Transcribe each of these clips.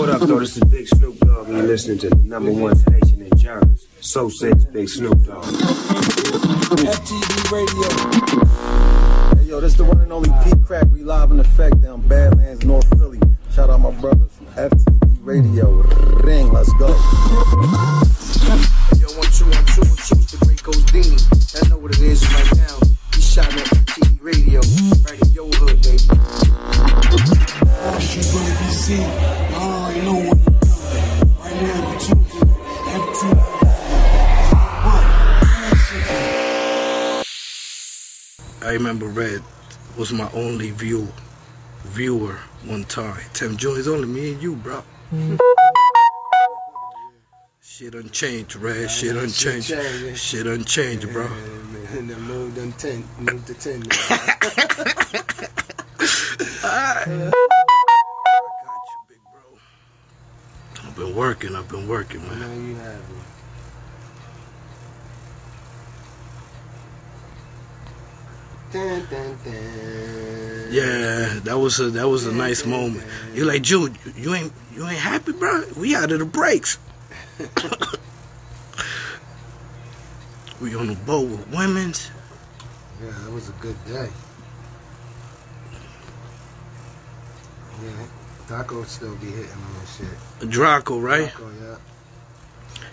What up, though? This is Big Snoop Dogg, and you're listening to the number one station in Jarvis. So says Big Snoop Dogg. FTV Radio. Hey, yo, this is the one and only Peedi Crakk. We live in effect down Badlands, North Philly. Shout out my brothers from FTV Radio. Ring, let's go. Yo, one, two, one, two, one, two. It's the great Godini. I know what it is right now. He shot at FTV Radio. Right in your hood, baby. She's gonna know what you're doing. Right now, you tuned to FTV. I remember Red was my only view viewer one time. Tim. It's only me and you, bro. Shit unchanged, Red. Shit unchanged. Shit unchanged, bro. And then moved on 10. Moved to 10. I got been working. I've been working, man. you have it. Dun, dun, dun. Yeah, that was a that was a nice moment. You're like, Jude, you ain't you ain't happy, bro? We out of the breaks. we on the boat with women's. Yeah, that was a good day. Yeah, Taco still be hitting on that shit. Draco, right? Taco, yeah.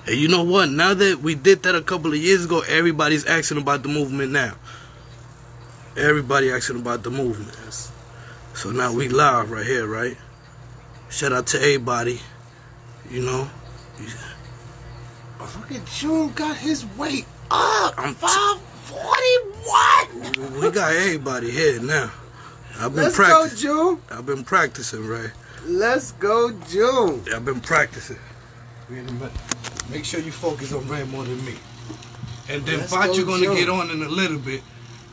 And you know what? Now that we did that a couple of years ago, everybody's asking about the movement now. Everybody asking about the movement. Yes. So now we live right here, right? Shout out to everybody. You know, oh, Look at June got his weight up. I'm t- 541. we got everybody here now. I've been Let's go, practicing. June. I've been practicing, right? Let's go, June. I've been practicing. Make sure you focus on Red more than me. And then Let's Bacha go, gonna Joe. get on in a little bit.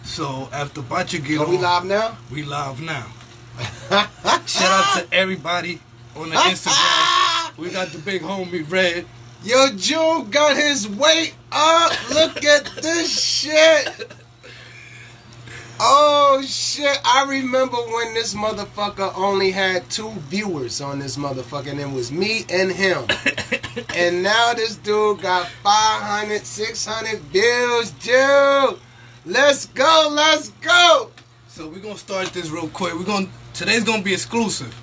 So after Bacha get Are on, we live now? we live now. Shout out to everybody on the Instagram. We got the big homie Red. Yo, June got his weight up. Look at this shit. Oh shit! I remember when this motherfucker only had two viewers on this motherfucker, and it was me and him. and now this dude got 500, 600 views. Dude, let's go, let's go. So we're gonna start this real quick. We're gonna today's gonna be exclusive.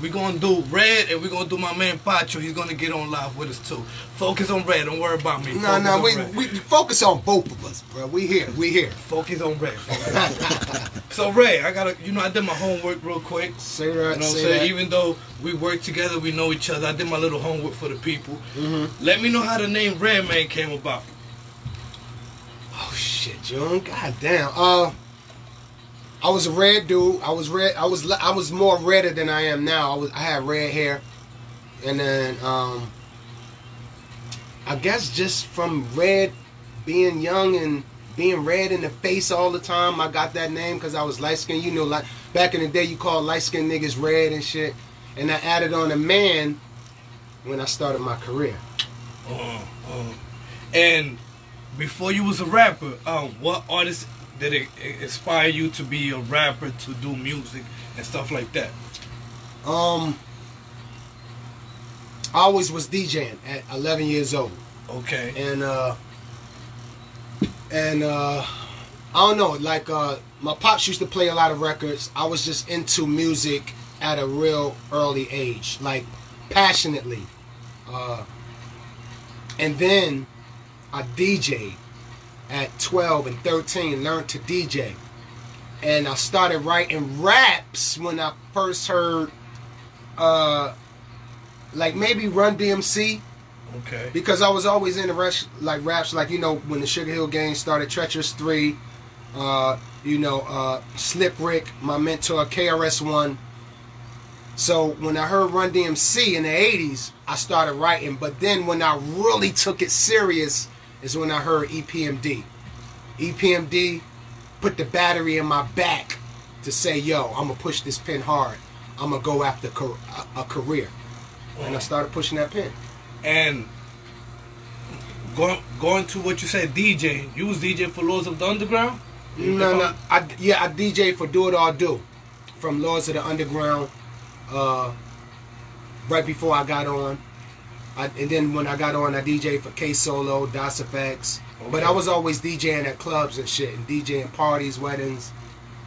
We're gonna do Red and we're gonna do my man Pacho. He's gonna get on live with us too. Focus on Red. Don't worry about me. No, Focus no, we, Red. we focus on both of us, bro. We here, we here. focus on Red. so Ray, I gotta, you know, I did my homework real quick. Say You that, know what I'm saying? that. Even though we work together, we know each other. I did my little homework for the people. Mm-hmm. Let me know how the name Red Man came about. Oh shit, June. God damn. Uh, I was a red dude. I was red. I was I was more redder than I am now. I was I had red hair, and then um, I guess just from red, being young and being red in the face all the time, I got that name because I was light skinned. You know, like back in the day, you called light skinned niggas red and shit. And I added on a man when I started my career. Uh, uh. And before you was a rapper, um, what artist did it inspire you to be a rapper, to do music and stuff like that? Um, I always was DJing at 11 years old, Okay. and uh, and uh, I don't know, like uh, my pops used to play a lot of records. I was just into music at a real early age, like passionately, uh, and then I DJ'd at 12 and 13, learned to DJ. And I started writing raps when I first heard uh like maybe Run DMC Okay. because I was always into raps like raps like you know when the Sugar Hill Gang started Treacherous 3 uh you know uh Slick Rick my mentor KRS One so when I heard Run DMC in the 80s I started writing but then when I really took it serious is when I heard EPMD EPMD put the battery in my back to say yo I'm gonna push this pen hard I'm gonna go after a, a career and I started pushing that pen And going going to what you said, DJ. You was DJ for Lords of the Underground. No, no. I yeah, I DJ for Do It All Do, from Lords of the Underground, uh, right before I got on. I, and then when I got on, I DJ for K Solo, Das EFX. But I was always DJing at clubs and shit, and DJing parties, weddings,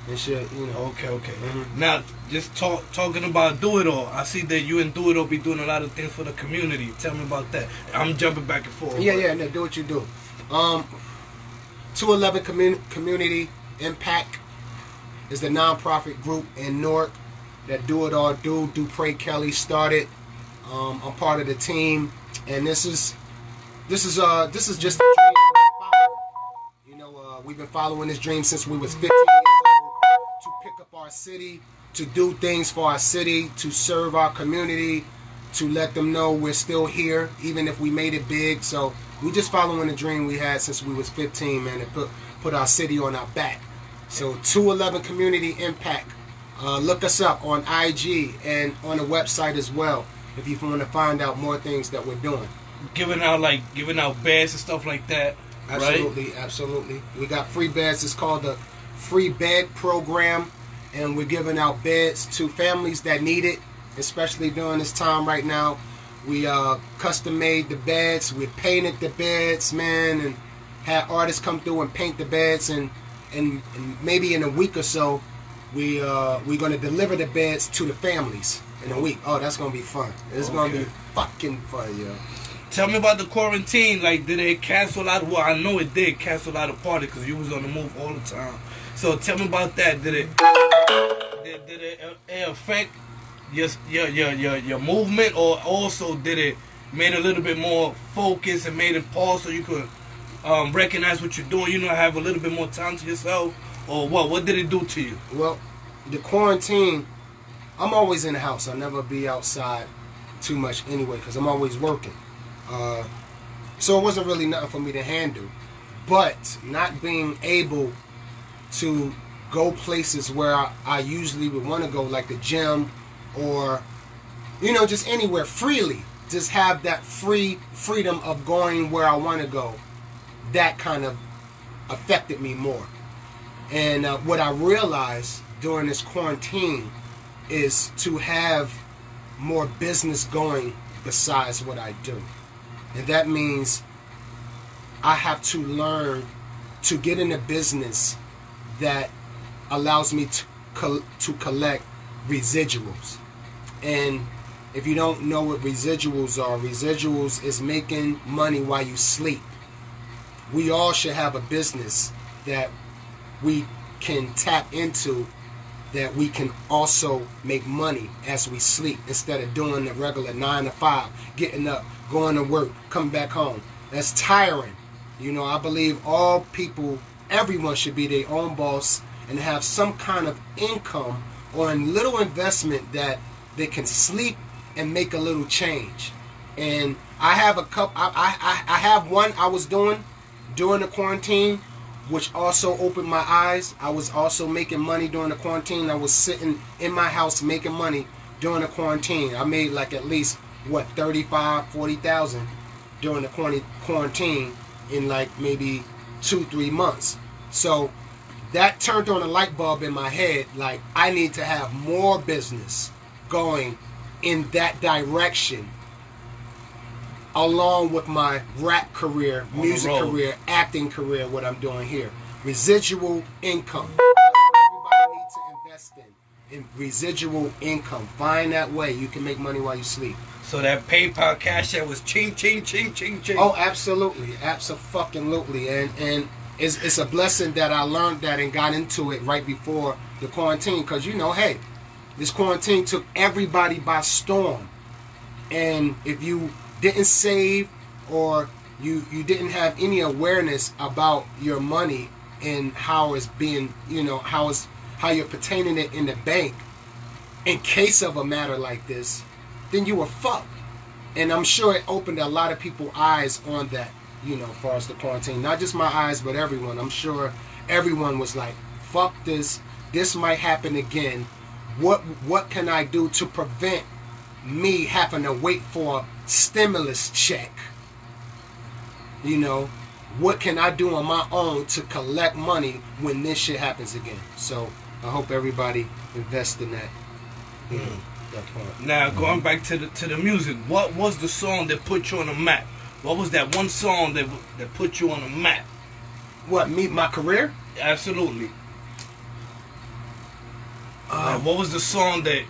and shit. You know. Okay, okay. Mhm. Now, just talk, talking about Do It All. I see that you and Do It All be doing a lot of things for the community. Tell me about that. I'm jumping back and forth. Yeah, yeah, no, do what you do. Um, 211 commun- Community Impact is the nonprofit group in Newark that Do It All Do. Dupre Kelly started. Um, I'm part of the team, and this is this is uh this is just. You know, uh, we've been following this dream since we was 15 years old to pick up our city, to do things for our city, to serve our community, to let them know we're still here, even if we made it big. So we just following the dream we had since we was 15, man, and put put our city on our back. So 211 Community Impact. Uh, look us up on IG and on the website as well if you want to find out more things that we're doing. Giving out like giving out beds and stuff like that. Right? Absolutely, absolutely. We got free beds. It's called the Free Bed Program, and we're giving out beds to families that need it, especially during this time right now. We uh, custom made the beds. We painted the beds, man, and had artists come through and paint the beds. And and, and maybe in a week or so, we uh, we're gonna deliver the beds to the families in a week. Oh, that's gonna be fun. It's gonna be fucking fun, yo. Tell me about the quarantine. Like, did it cancel out? Well, I know it did cancel out a party because you was on the move all the time. So tell me about that. Did it? Did, did it, uh, it affect your, your your your your movement, or also did it made a little bit more focus and made it pause so you could um, recognize what you're doing? You know, have a little bit more time to yourself, or what? What did it do to you? Well, the quarantine, I'm always in the house. I'll never be outside too much anyway because I'm always working. Uh, so it wasn't really nothing for me to handle. But not being able to go places where I, I usually would want to go, like the gym or, you know, just anywhere freely. Just have that free freedom of going where I want to go. That kind of affected me more. And uh, what I realized during this quarantine is to have more business going besides what I do. And that means I have to learn to get in a business that allows me to, col- to collect residuals. And if you don't know what residuals are, residuals is making money while you sleep. We all should have a business that we can tap into that we can also make money as we sleep instead of doing the regular nine to five, getting up, going to work, coming back home. That's tiring. You know, I believe all people, everyone should be their own boss and have some kind of income or a little investment that they can sleep and make a little change. And I have a couple. I, I I have one I was doing during the quarantine, which also opened my eyes. I was also making money during the quarantine. I was sitting in my house making money during the quarantine. I made like at least what 35, 40,000 during the quarant- quarantine in like maybe two, three months. So that turned on a light bulb in my head. Like I need to have more business going in that direction along with my rap career, the music career, acting career, what I'm doing here. Residual income. Everybody needs to invest in. In residual income. Find that way you can make money while you sleep. So that PayPal cash that was ching ching ching ching ching. Oh, absolutely, absolutely, and and it's it's a blessing that I learned that and got into it right before the quarantine, because you know, hey, this quarantine took everybody by storm, and if you didn't save or you you didn't have any awareness about your money and how it's being, you know, how it's how you're pertaining it in the bank, in case of a matter like this, then you were fucked. And I'm sure it opened a lot of people's eyes on that, you know, far as the quarantine. Not just my eyes, but everyone. I'm sure everyone was like, fuck this. This might happen again. What what can I do to prevent me having to wait for stimulus check? You know, what can I do on my own to collect money when this shit happens again? So I hope everybody invests in that. that part. Now going back to the to the music, what was the song that put you on the map? What was that one song that that put you on the map? What me my career? Absolutely. Um, Like, what was the song that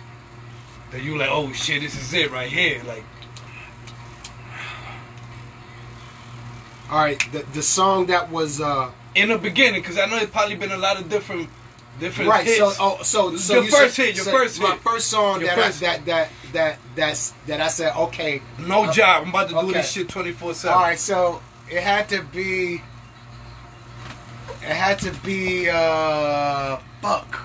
that you like? Oh shit, this is it right here. Like All right, the the song that was uh in the beginning, because I know it's probably been a lot of different different right. hits. So oh so so Your you first said- hit, your said first my hit. first song Your that, first- I, that that that that's that I said okay. no uh, job. I'm about to do okay. this shit twenty four seven. All right, so it had to be. It had to be. uh Fuck.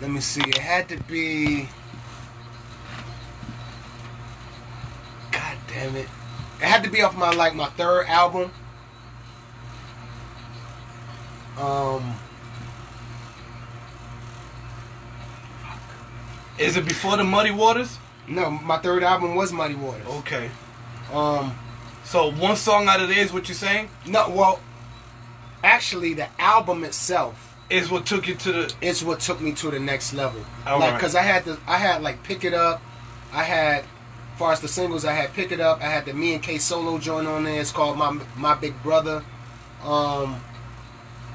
Let me see. It had to be. God damn it! It had to be off my like my third album. Um. Is it before the Muddy Waters? No, my third album was Muddy Waters. Okay. Um. So one song out of there is what you're saying No, well, actually, the album itself is what took you to the. it's what took me to the next level. All like, right. cause I had to, I had like pick it up. I had, as far as the singles, I had pick it up. I had the me and K solo joint on there. It's called my my big brother. Um,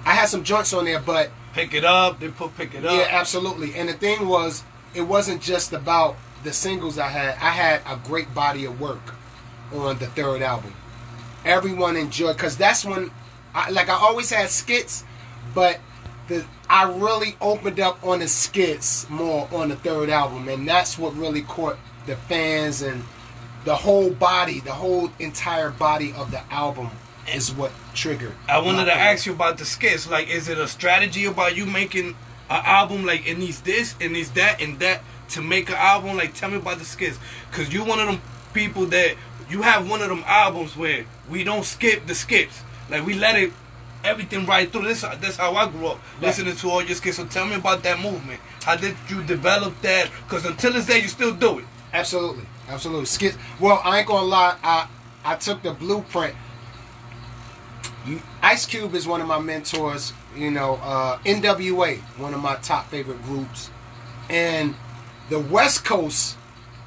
I had some joints on there, but Pick it up. They put pick it up. yeah, absolutely. And the thing was, it wasn't just about the singles I had. I had a great body of work on the third album. Everyone enjoyed because that's when, I, like I always had skits, but the I really opened up on the skits more on the third album, and that's what really caught the fans and the whole body, the whole entire body of the album is what triggered. I wanted to ask you about the skits. Like, is it a strategy about you making an album? Like, it needs this, it needs that, and that to make an album. Like, tell me about the skits, cause you one of them people that you have one of them albums where we don't skip the skips. Like, we let it everything right through. This that's how I grew up listening to all your skits. So tell me about that movement. How did you develop that? Cause until this day, you still do it. Absolutely, absolutely. Skit. Well, I ain't gonna lie. I I took the blueprint. Ice Cube is one of my mentors. You know, uh, NWA, one of my top favorite groups, and the West Coast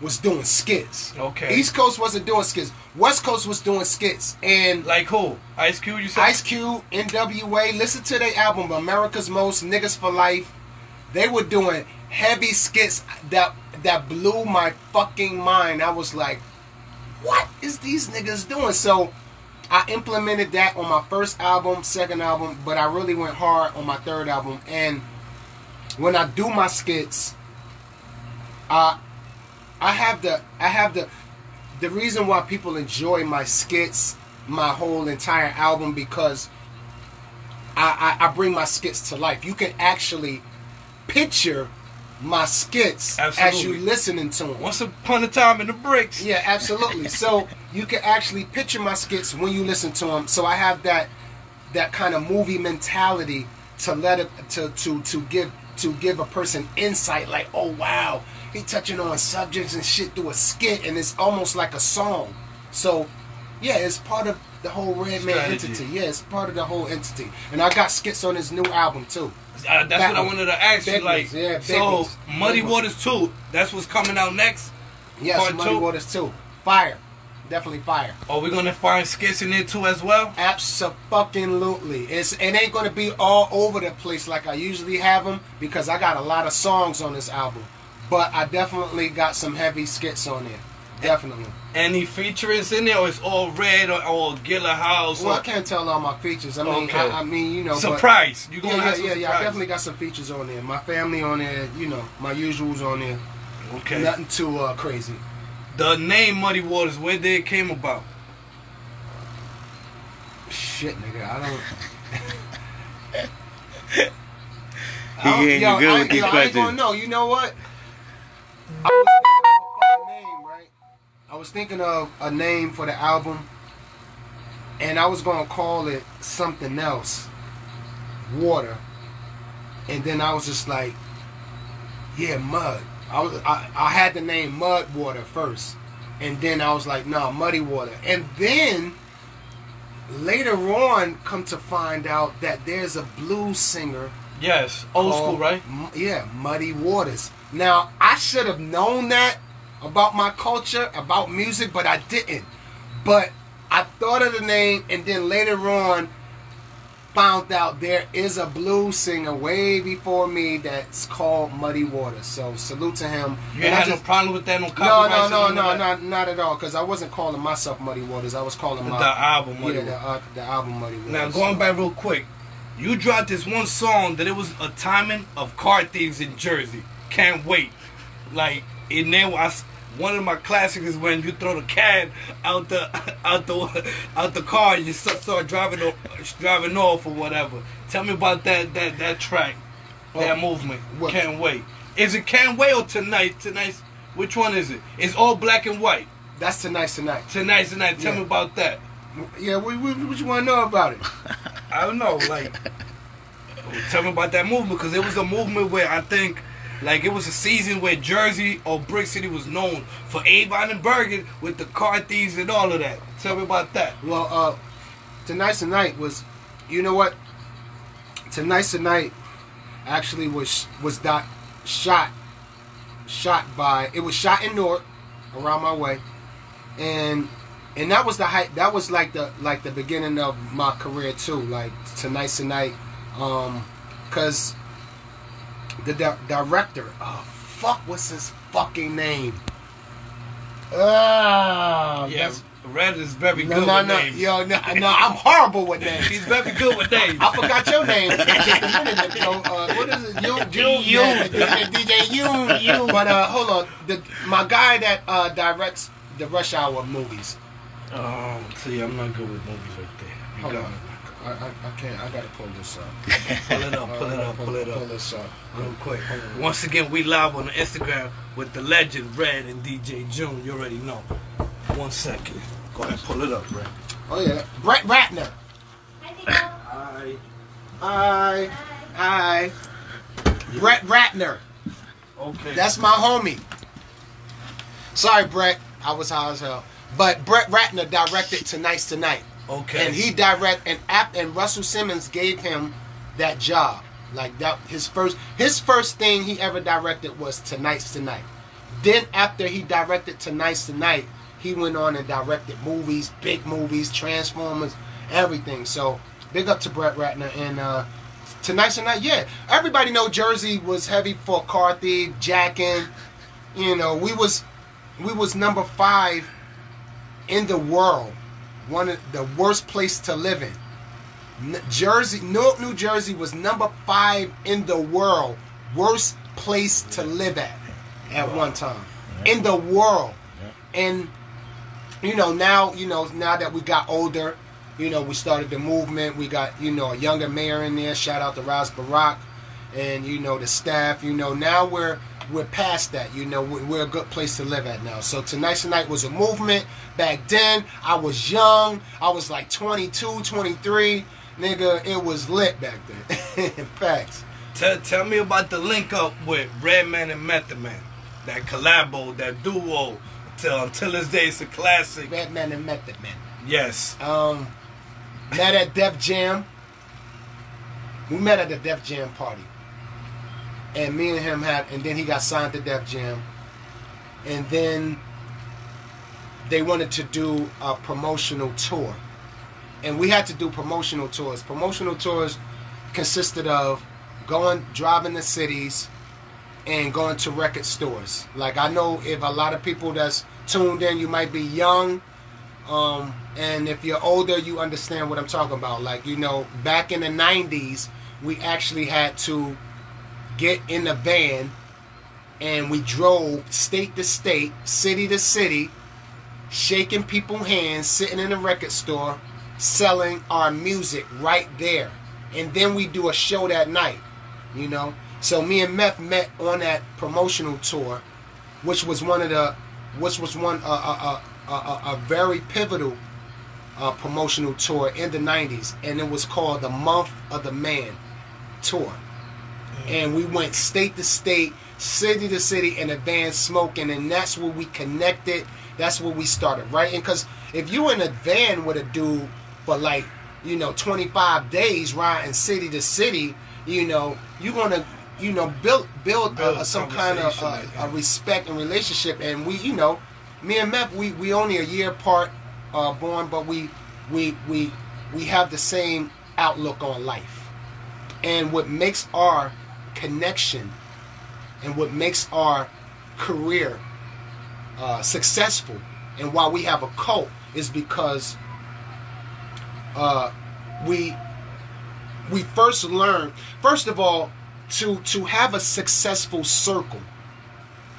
was doing skits. Okay. East Coast wasn't doing skits. West Coast was doing skits, and Like who? Ice Cube. You said. Ice Cube, NWA. Listen to their album, America's Most Niggas for Life. They were doing heavy skits that that blew my fucking mind. I was like, what is these niggas doing? So I implemented that on my first album, second album, but I really went hard on my third album. And when I do my skits, uh, I have the I have the the reason why people enjoy my skits, my whole entire album, because I, I, I bring my skits to life. You can actually picture my skits as Absolutely. you listening to them. Once upon a time in the bricks. Yeah, absolutely. so you can actually picture my skits when you listen to them. So I have that that kind of movie mentality to let it to to to give to give a person insight. Like, oh wow, he touching on subjects and shit through a skit, and it's almost like a song. So yeah, it's part of the whole Red Man Strategy. entity. Yeah, it's part of the whole entity. And I got skits on his new album too. Uh, that's That what I wanted to ask you. Like, yeah, so ones. Muddy Big. Waters 2, that's what's coming out next. Yes, Part Muddy two? Waters too. Fire, definitely fire. Are we gonna find skits in there too as well? Absolutely. It's it ain't gonna be all over the place like I usually have them because I got a lot of songs on this album. But I definitely got some heavy skits on there. Definitely. Any features in there, or it's all red or, or Gilla House? Well, I can't tell all my features. I mean, Okay. I, I mean, you know, but- surprise. You gonna yeah, have yeah, some yeah, yeah. I definitely got some features on there. My family on there, you know, my usuals on there. Okay. Nothing too uh, crazy. The name Muddy Waters, where did it came about? Shit, nigga, I don't. He getting you yo, good I, with these yo, I ain't questions. gonna know. You know what? I was thinking of a name for the album, and I was gonna call it something else, water. And then I was just like, yeah, mud. I was I, I had the name Mud Water first, and then I was like, no, Muddy Water. And then later on, come to find out that there's a blues singer Yes, old called school, right? Yeah, Muddy Waters. Now, I should have known that about my culture, about music, but I didn't. But I thought of the name, and then later on, found out there is a blues singer way before me that's called Muddy Waters. So salute to him. You And ain't I had no problem with that, no no, no, no, no, not not at all. Because I wasn't calling myself Muddy Waters. I was calling my The album, Muddy yeah, the, uh, the album Muddy Waters. Now going back real quick, you dropped this one song that it was a timing of car thieves in Jersey. Can't wait. Like and then I one of my classics is when you throw the can out the out the out the car and you start, start driving o- driving off or whatever. Tell me about that that that track, that Oh, movement. what? Can't wait. Is it can't wait or tonight? Tonight's which one is it? It's all black and white. That's tonight, tonight. Tonight's tonight. Tell Yeah. me about that. Yeah, what, what, what you want to know about it? I don't know, like, tell me about that movement because it was a movement where I think, like, it was a season where Jersey or Brick City was known for Avon and Bergen with the car thieves and all of that. Tell me about that. Well, uh, tonight's tonight was, you know what? Tonight's tonight actually was was that shot, shot by it was shot in Newark, around my way, and and that was the height. That was like the like the beginning of my career too. Like tonight's tonight, um, cause the di- director, oh fuck, what's his fucking name? Ah, that's- Red is very no, good no, with no, names. yo, no, no, I'm horrible with names. He's very good with names. I forgot your name. Just a minute ago. Uh, what is it? You, you, You. DJ, you, you. But uh, hold on. The my guy that uh, directs the Rush Hour movies. Oh, see, I'm not good with movies right there. You Hold got on. Me. I, I, I can't. I gotta pull this up. Pull it up, pull it up, pull it up. Pull this up. Real quick. Once again, we live on the Instagram with the legend Red and DJ June. You already know. One second. Go ahead, pull it up, Red. Oh yeah, Brett Ratner. I Hi, hi. Brett Ratner. okay. That's my homie. Sorry, Brett. I was high as hell. But Brett Ratner directed Tonight's Tonight. Okay. And he direct and app and Russell Simmons gave him that job. Like that his first his first thing he ever directed was Tonight's Tonight. Then after he directed Tonight's Tonight, he went on and directed movies, big movies, Transformers, everything. So big up to Brett Ratner and uh Tonight's Tonight, yeah. Everybody know Jersey was heavy for Carthy, thief, jacking. You know, we was we was number five in the world one of the worst place to live in. Jersey, Newark, New Jersey was number five in the world, worst place to live at at one time in the world. And you know now, you know now that we got older, you know we started the movement. We got you know a younger mayor in there. Shout out to Ras Baraka, and you know the staff. You know now we're we're past that. You know we're, we're a good place to live at now. So tonight's tonight was a movement. Back then I was young. I was like 22, 23. Nigga, it was lit back then. Facts. Tell, tell me about the link up with Redman and Method Man. That collabo, that duo. Till until this day, it's a classic. Redman and Method Man. Yes. Um, met at Def Jam. We met at the Def Jam party. And me and him had, and then he got signed to Def Jam. And then they wanted to do a promotional tour. And we had to do promotional tours. Promotional tours consisted of going, driving the cities, and going to record stores. Like I know if a lot of people that's tuned in, you might be young, um, and if you're older, you understand what I'm talking about. Like you know, back in the '90s, we actually had to get in the van, and we drove state to state, city to city, shaking people's hands, sitting in a record store, selling our music right there, and then we do a show that night. You know, so me and Meth met on that promotional tour, which was one of the, which was one a a, a, a, a very pivotal uh, promotional tour in the '90s, and it was called the Month of the Man tour. And we went state to state, city to city in a van smoking, and that's where we connected. That's where we started writing. Because if you in a van with a dude for like, you know, 25 days riding city to city, you know, you're gonna, you know, build build, Build uh, some kind of uh, a respect and relationship. And we, you know, me and Meth, we we only a year apart, uh, born, but we we we we have the same outlook on life. And what makes our connection and what makes our career uh, successful and why we have a cult is because uh, we we first learn first of all to to have a successful circle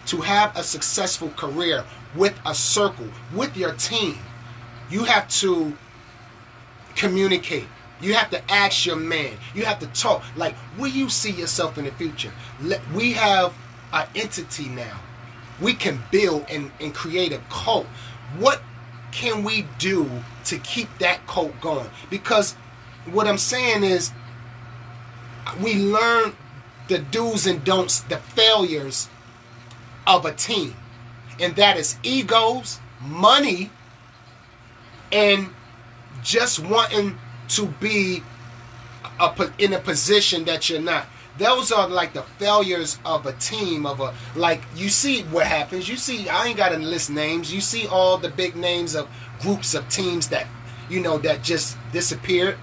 to have a successful career with a circle with your team you have to communicate you have to ask your man. You have to talk. Like where you see yourself in the future? We have an entity now. We can build and, and create a cult. What can we do to keep that cult going? Because what i'm saying is we learn the do's and don'ts the failures of a team. And that is egos money and just wanting to be a, in a position that you're not. Those are like the failures of a team of a like you see what happens. You see I ain't gotta list names. You see all the big names of groups of teams that you know that just disappeared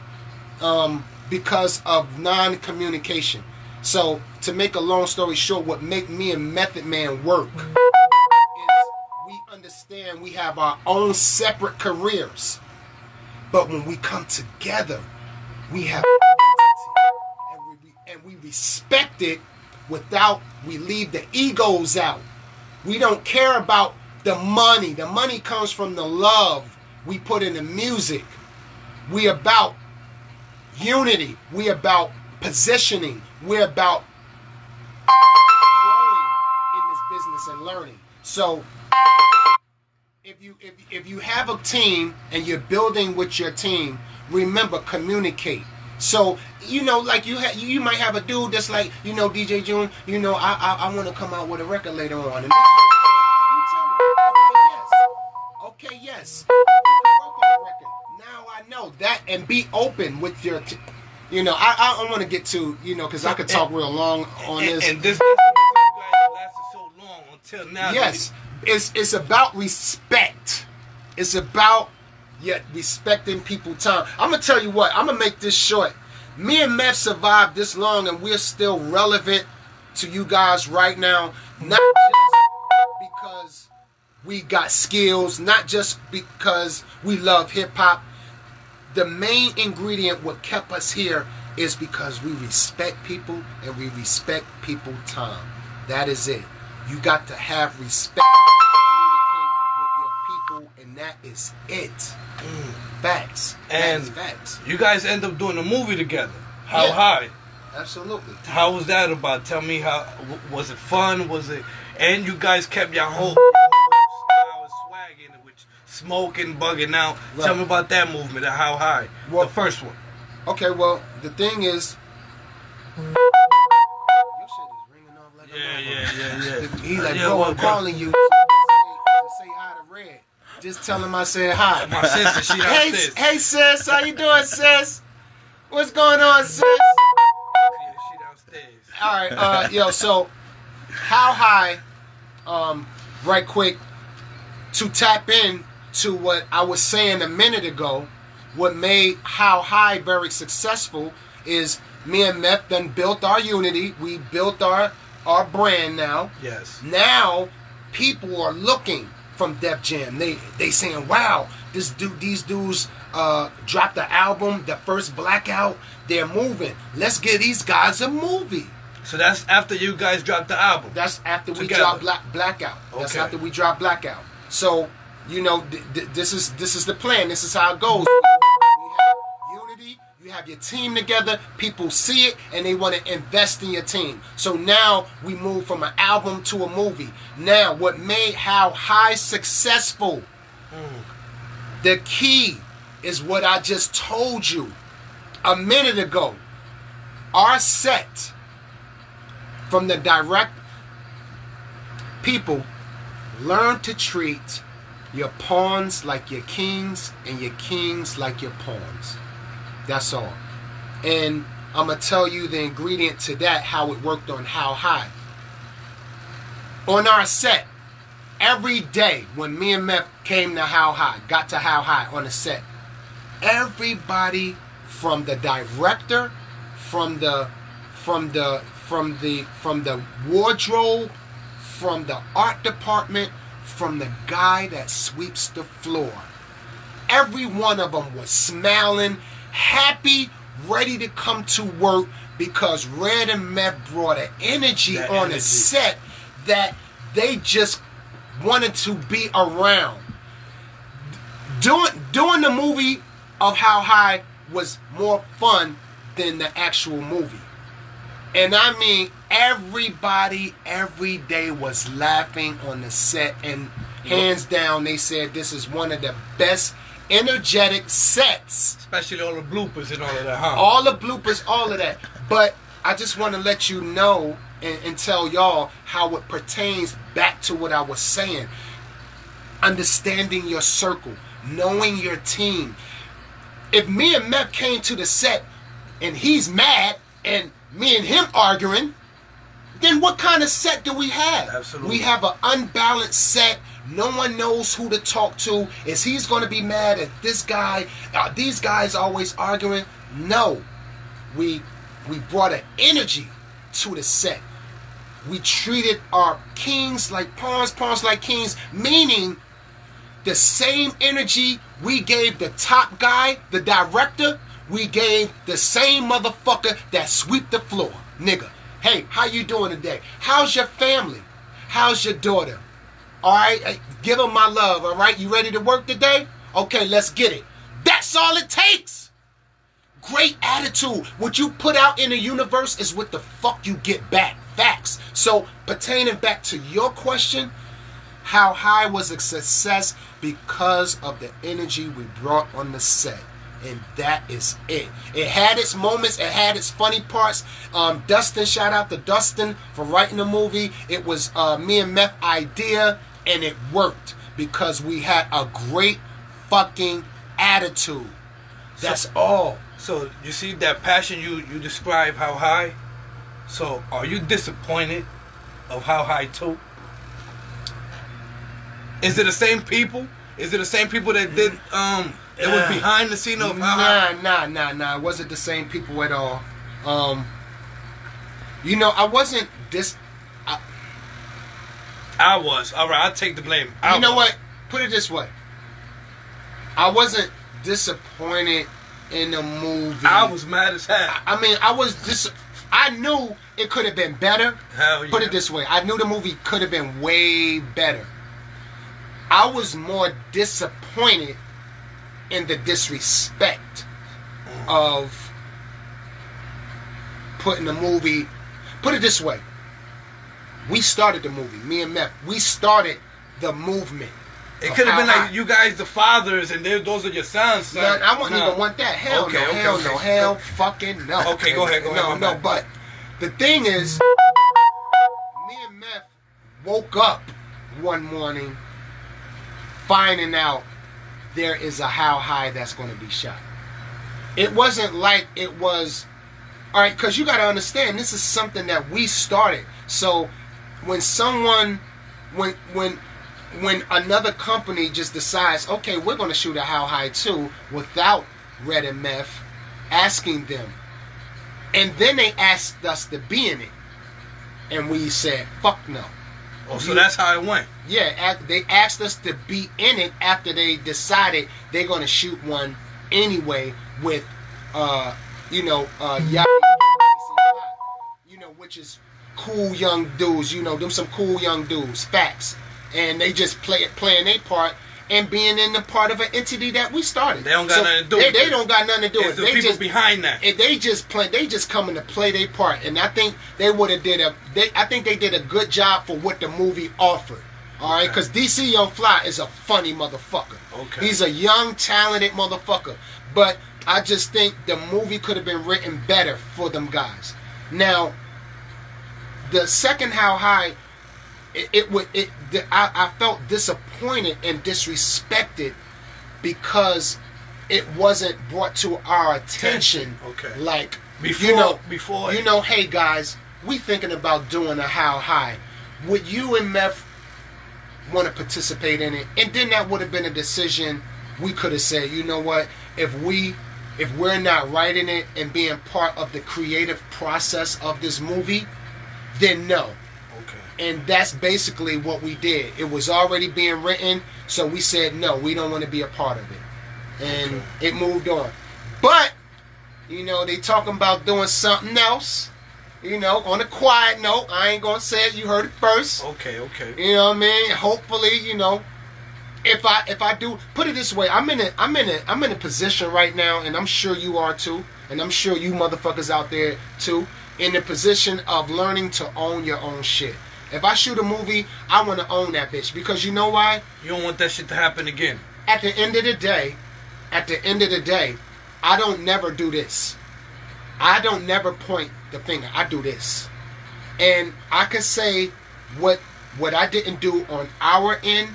um, because of non-communication. So to make a long story short, what make me and Method Man work is we understand we have our own separate careers. But when we come together, we have and we, and we respect it without we leave the egos out. We don't care about the money. The money comes from the love we put in the music. We about unity. We about positioning. We're about growing in this business and learning. So if you if, if you have a team and you're building with your team, remember communicate. So you know, like you ha- you might have a dude that's like, you know, DJ June, you know, I I, I want to come out with a record later on. And this you tell me, okay, yes, okay, yes, you can work on a record. Now I know that, and be open with your. T- you know, I I don't want to get to you know because I could talk real long on and, this. and this reason lasted so long until now. Yes, it's it's about respect. It's about yet respecting people time. I'm gonna tell you what. I'm gonna make this short. Me and Meth survived this long, and we're still relevant to you guys right now. Not just because we got skills, not just because we love hip hop. The main ingredient what kept us here is because we respect people and we respect people time. That is it. You got to have respect communicate with your people, and that is it. Mm. Facts. And- facts. You guys end up doing a movie together. How Yeah. high? Absolutely. How was that about? Tell me how. Was it fun? Was it? And you guys kept your whole, whole style and swag in which smoking, bugging out. Tell me about that movement and how high. Well- the first one. Okay, well, the thing is. Yeah, yeah, yeah, yeah. He like, Yeah, bro, I'm calling you say, hi to Red. Just tell him I said hi. My sister, she hey, downstairs. hey, sis, how you doing, sis? What's going on, sis? Yeah, she downstairs. All right, uh, yo, so how high, um, right quick, to tap in to what I was saying a minute ago, what made How High very successful is me and Meth then built our unity. We built our our brand now. Yes. Now people are looking from Def Jam. They they saying, "Wow, this dude, these dudes uh, dropped the album, the first Blackout. They're moving. Let's give these guys a movie." So that's after you guys dropped the album. That's after we Together. drop Black Blackout. That's Okay. after we drop Blackout. So you know, th- th- this is this is the plan. This is how it goes. You have your team together. People see it and they want to invest in your team. So now we move from an album to a movie. Now, what made How High successful? The key is what I just told you a minute ago. Our set from the direct people learn to treat your pawns like your kings and your kings like your pawns. That's all. And I'm gonna tell you the ingredient to that, how it worked on How High. On our set, every day when me and Meth came to How High, got to How High on the set, everybody from the director, from the from the from the from the wardrobe, from the art department, from the guy that sweeps the floor. Every one of them was smiling, happy, ready to come to work because Red and Meth brought an energy That on energy. the set that they just wanted to be around. Doing doing the movie of How High was more fun than the actual movie. And I mean, everybody every day was laughing on the set, and hands down, they said this is one of the best energetic sets. Especially all the bloopers and all of that, huh? All the bloopers, all of that. But I just want to let you know and, and tell y'all how it pertains back to what I was saying. Understanding your circle, knowing your team. If me and Meth came to the set and he's mad and me and him arguing, then what kind of set do we have? Absolutely. We have an unbalanced set. No one knows who to talk to. Is he's going to be mad at this guy? Are these guys always arguing? No. We we brought an energy to the set. We treated our kings like pawns, pawns like kings, meaning the same energy we gave the top guy, the director, we gave the same motherfucker that sweep the floor. Nigga, hey, how you doing today? How's your family? How's your daughter? All right, give them my love. All right, you ready to work today? Okay, let's get it. That's all it takes. Great attitude. What you put out in the universe is what the fuck you get back. Facts. So, pertaining back to your question, how high was a success because of the energy we brought on the set and that is it it had its moments it had its funny parts um, dustin shout out to dustin for writing the movie it was uh, me and meth idea and it worked because we had a great fucking attitude that's all So you see that passion you you describe how high. So are you disappointed of how high too? Is it the same people? Is it the same people that did um that was behind the scene of how high? Nah, nah, nah, nah. It wasn't the same people at all. Um, you know, I wasn't dis. I was. All right, I'll take the blame. I you know was. what? Put it this way. I wasn't disappointed in the movie. I was mad as hell. I mean, I was dis. I knew it could have been better. Hell yeah. Put it this way. I knew the movie could have been way better. I was more disappointed in the disrespect mm. of putting the movie. Put it this way. We started the movie. Me and Meth. We started the movement. It could have been like high. you guys, the fathers, and those are your sons. No, son. I wouldn't No. even want that. Hell Okay, no. okay, hell okay. no. Hell fucking no. Okay, go ahead, go ahead, No, no. But the thing is, me and Meth woke up one morning finding out there is a how high that's going to be shot. It wasn't like it was. All right, because you got to understand, this is something that we started. So when someone, when when when another company just decides, okay, we're going to shoot a how high too, without Red and Meth asking them, and then they asked us to be in it, and we said, fuck no. Oh, so that's how it went. Yeah, they asked us to be in it after they decided they're going to shoot one anyway with, uh, you know, uh, Yachty, you know, which is cool young dudes. You know, them some cool young dudes. Facts, and they just play playing their part and being in the part of an entity that we started. They don't got nothing to do They, with they it. don't got nothing to do It's with the. They people just behind that. and they just play they just coming to play their part and i think they would have did a they i think they did a good job for what the movie offered all right because dc young fly is a funny motherfucker Okay. he's a young talented motherfucker but i just think the movie could have been written better for them guys now the second how high it, it would it I, I felt disappointed and disrespected because it wasn't brought to our attention Okay. like Before, you know, before you know, hey guys, we thinking about doing a how high. Would you and Meth want to participate in it? And then that would have been a decision we could have said, you know what, if we if we're not writing it and being part of the creative process of this movie, then no. Okay. And that's basically what we did. It was already being written, so we said no, we don't want to be a part of it. And it moved on. But, you know, they talking about doing something else. You know, on a quiet note, I ain't gonna say it, you heard it first. Okay, okay. You know what I mean? Hopefully, you know, if I if I do put it this way, I'm in a I'm in a I'm in a position right now, and I'm sure you are too, and I'm sure you motherfuckers out there too, in the position of learning to own your own shit. If I shoot a movie, I want to own that bitch because you know why? You don't want that shit to happen again. At the end of the day, at the end of the day, I don't never do this. I don't never point the finger. I do this. And I can say what what I didn't do on our end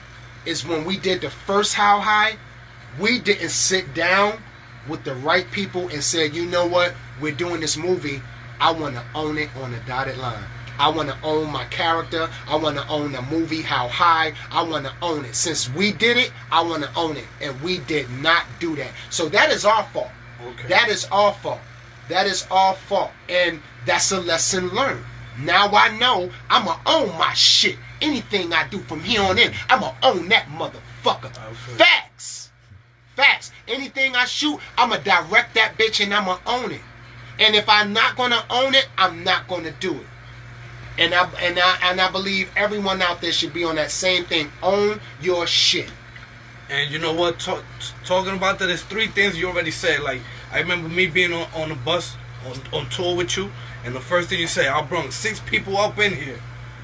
is when we did the first how high, we didn't sit down with the right people and said, you know what, we're doing this movie. I want to own it on the dotted line. I want to own my character. I want to own the movie, how high. I want to own it. Since we did it, I want to own it. And we did not do that. So that is our fault. Okay. That is our fault. That is our fault. And that's a lesson learned. Now I know I'ma own my shit. Anything I do from here on in, I'ma own that motherfucker. Okay. Facts. Facts. Anything I shoot, I'ma direct that bitch and I'ma own it. And if I'm not gonna own it, I'm not gonna do it. And I and I and I believe everyone out there should be on that same thing. Own your shit. And you know what? Talk, talking about that, there's three things you already said. Like I remember me being on, on the bus on, on tour with you, and the first thing you say, I brung six people up in here.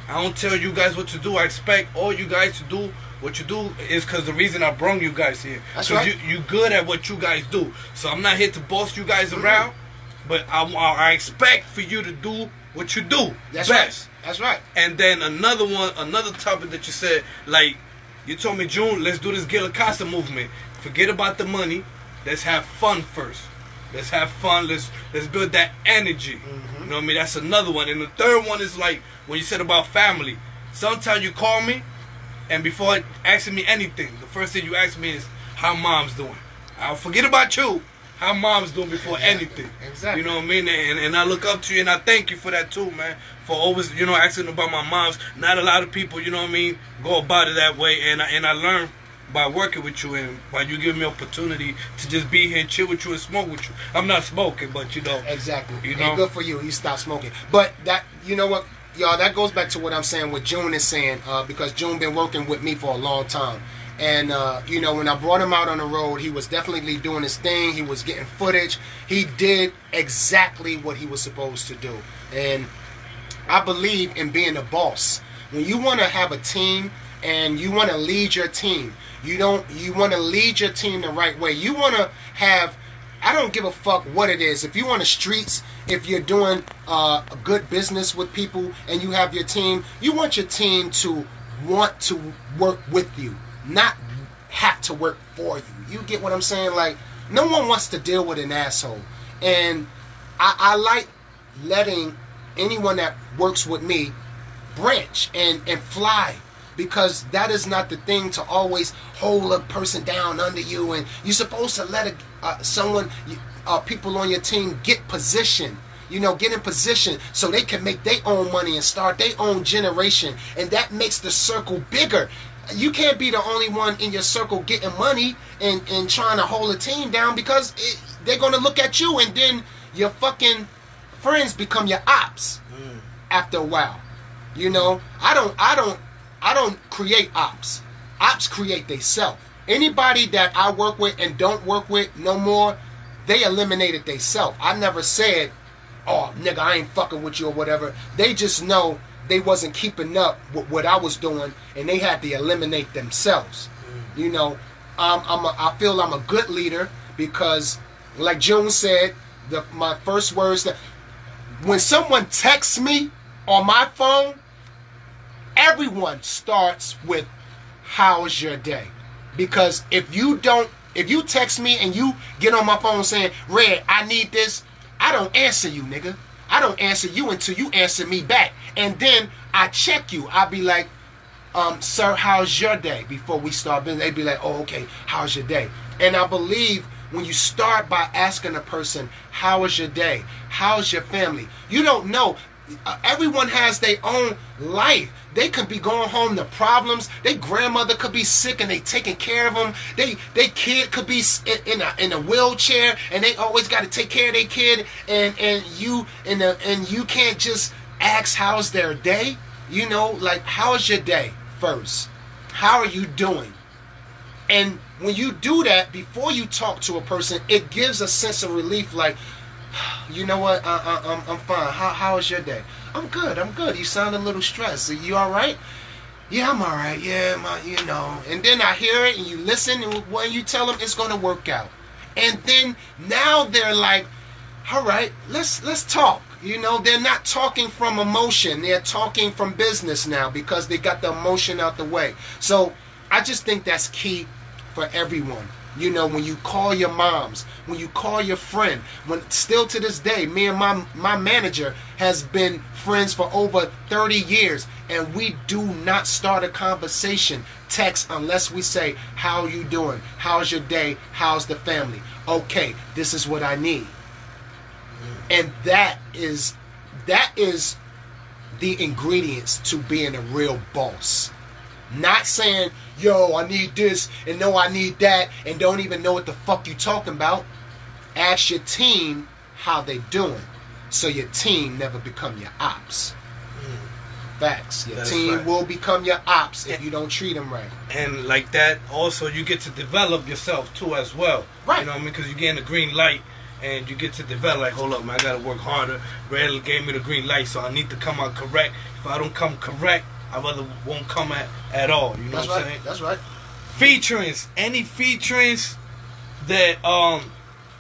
I don't tell you guys what to do. I expect all you guys to do what you do is because the reason I brung you guys here. That's right. You, you good at what you guys do. So I'm not here to boss you guys around, but I, I expect for you to do what you do That's best. right. That's right. And then another one, another topic that you said, like you told me, June, let's do this Gila Casa movement. Forget about the money. Let's have fun first. Let's have fun. Let's let's build that energy. Mm-hmm. You know what I mean? That's another one. And the third one is like when you said about family. Sometimes you call me, and before asking me anything, the first thing you ask me is how mom's doing. I'll forget about you. How mom's doing before anything. Exactly. You know what I mean? And, and I look up to you and I thank you for that too, man. For always, you know, asking about my mom's. Not a lot of people, you know what I mean, go about it that way. And I, and I learned by working with you and by you giving me opportunity to just be here and chill with you and smoke with you. I'm not smoking, but you know. Exactly. You And know? good for you. You stop smoking. But that, you know what, y'all, that goes back to what I'm saying, what June is saying, uh, because June been working with me for a long time. And, uh, you know, when I brought him out on the road, he was definitely doing his thing. He was getting footage. He did exactly what he was supposed to do. And I believe in being a boss. When you want to have a team and you want to lead your team, you don't you want to lead your team the right way. You want to have I don't give a fuck what it is. If you on the streets, if you're doing uh, a good business with people and you have your team, you want your team to want to work with you, not have to work for you. You get what I'm saying? Like, no one wants to deal with an asshole. And I, I like letting anyone that works with me branch and, and fly because that is not the thing to always hold a person down under you and you're supposed to let a, uh, someone uh, people on your team get position you know get in position so they can make their own money and start their own generation and that makes the circle bigger you can't be the only one in your circle getting money and, and trying to hold a team down because it, they're going to look at you and then your fucking friends become your ops mm. after a while you know, I don't, I don't, I don't create ops. Ops create theyself. Anybody that I work with and don't work with no more, they eliminated theyself. I never said, "Oh, nigga, I ain't fucking with you" or whatever. They just know they wasn't keeping up with what I was doing, and they had to eliminate themselves. You know, um, I'm a, I feel I'm a good leader because, like June said, the my first words that when someone texts me on my phone, everyone starts with how's your day because if you don't if you text me and you get on my phone saying red i need this I don't answer you, nigga. I don't answer you until you answer me back. And then I check you. I'll be like, um, sir, how's your day? Before we start business, they'd be like, oh, okay, how's your day? And I believe when you start by asking a person, how is your day? How's your family? You don't know. Uh, everyone has their own life. They could be going home to problems. Their grandmother could be sick and they taking care of them. They they kid could be in, a in a wheelchair and they always got to take care of their kid. And and you and the, and you can't just ask how's their day. You know, like how's your day first? How are you doing? And when you do that before you talk to a person, it gives a sense of relief. Like, you know what? I, I, I'm, I'm fine. How, how is your day? I'm good. I'm good. You sound a little stressed. Are you all right? Yeah, I'm all right. Yeah, my, you know. And then I hear it, and you listen, and when you tell them it's going to work out, and then now they're like, all right, let's let's talk. You know, they're not talking from emotion. They're talking from business now because they got the emotion out the way. So I just think that's key for everyone. You know, when you call your moms, when you call your friend, when still to this day, me and my my manager has been friends for over 30 years, and we do not start a conversation text unless we say, "How you doing? How's your day? How's the family?" Okay, this is what I need. And that is that is the ingredients to being a real boss. Not saying, yo, I need this and no, I need that, and don't even know what the fuck you talking about. Ask your team how they doing, so your team never become your ops. Facts. Your That's team right. will become your ops if you don't treat them right. and like that also you get to develop yourself too as well Right. you know what i mean because you get the green light and you get to develop like hold up man i gotta work harder red gave me the green light so i need to come out correct if i don't come correct i rather won't come at at all you know That's what i'm right. saying That's right. featurings any featurings that um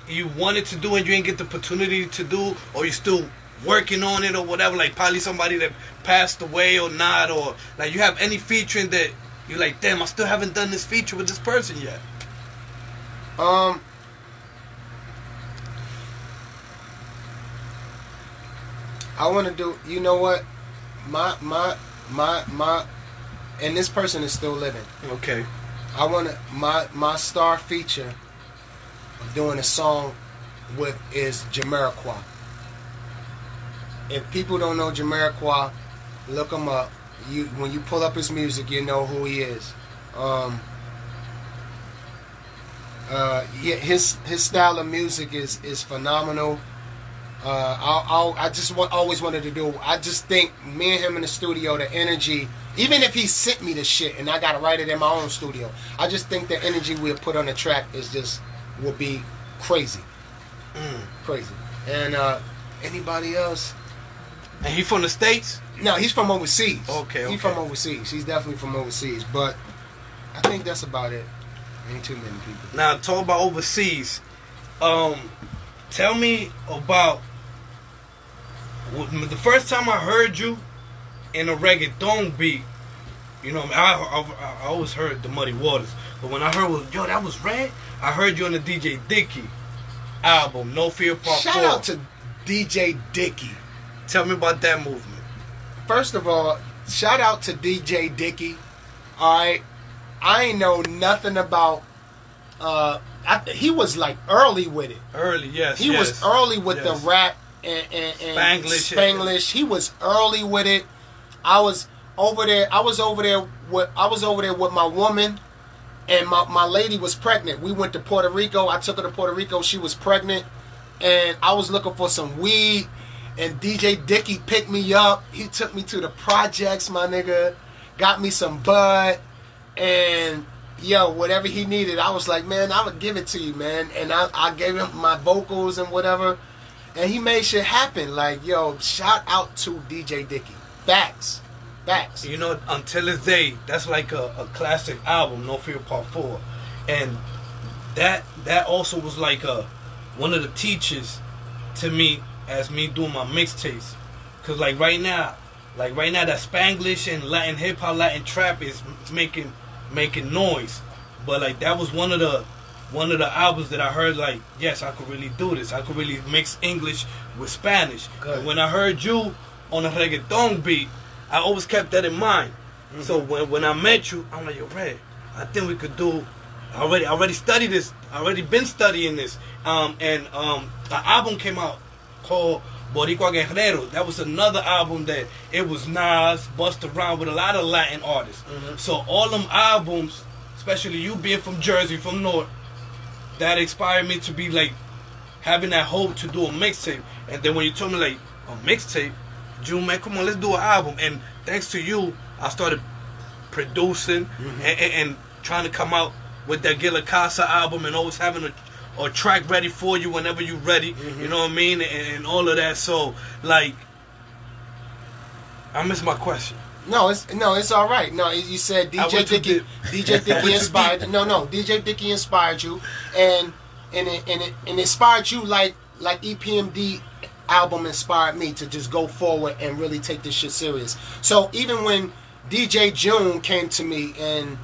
you wanted to do and you didn't get the opportunity to do or you're still working on it or whatever like probably somebody that passed away or not or like you have any featuring that you're like damn i still haven't done this feature with this person yet Um. I want to do. You know what? My my my my, and this person is still living. okay I want to my my star feature of doing a song with is Jamiroquai. If people don't know Jamiroquai, look him up. You when you pull up his music, you know who he is. Um, uh, his his style of music is is phenomenal. Uh, I'll, I'll, I just want, always wanted to do. I just think me and him in the studio, the energy. Even if he sent me the shit and I got to write it in my own studio, I just think the energy we'll put on the track is just will be crazy, crazy. And uh, anybody else? and he from the states No, he's from overseas. Okay, he's from overseas. He's definitely from overseas. But I think that's about it. Ain't too many people. now talk about overseas um tell me about the first time i heard you in a reggaeton beat you know I, I, I always heard the muddy waters but when i heard was yo that was red i heard you on the dj dicky album no fear part Shout four out to DJ Dicky. tell me about that movement First of all, shout out to DJ Dicky. All right, I ain't know nothing about. Uh, I, he was like early with it. early yes He was early with yes. the rap and, and, and Spanglish. Spanglish. He was early with it. I was over there. I was over there with. I was over there with my woman, and my my lady was pregnant. We went to Puerto Rico. I took her to Puerto Rico. She was pregnant, and I was looking for some weed. And DJ Dicky picked me up. He took me to the projects, my nigga. Got me some bud, and yo, whatever he needed, I was like, man, I would give it to you, man. And I, I gave him my vocals and whatever, and he made shit happen. Like, yo, shout out to DJ Dicky. Facts, facts. You know, until this day, that's like a, a classic album, No Fear Part Four, and that that also was like a one of the teachers to me as me doing my mixtapes, cause like right now, like right now that Spanglish and Latin hip hop, Latin trap is making making noise, but like that was one of the one of the albums that I heard like, yes, I could really do this. I could really mix English with Spanish. Good. And when I heard you on a reggaeton beat, I always kept that in mind. Mm-hmm. So when when I met you, I'm like, yo, Red, I think we could do. I already I already studied this. I already been studying this. Um, and um, the album came out called Boricua Guerrero. That was another album that it was Nas, Busta Rhymes with a lot of Latin artists. So all them albums, especially you being from Jersey, from North, that inspired me to be like having that hope to do a mixtape. And then when you told me like a mixtape, June man, come on, let's do an album. And thanks to you, I started producing mm-hmm. and, and, and trying to come out with that Gila Casa album and always having a a track ready for you whenever you're ready. You mm-hmm. know what I mean? And, and all of that. So like I missed my question. No, it's no, it's all right. No, you said DJ Dicky. DJ Dicky inspired. No, no, DJ Dicky inspired you, and and it, and it and inspired you like like EPMD album inspired me to just go forward and really take this shit serious. So even when DJ June came to me and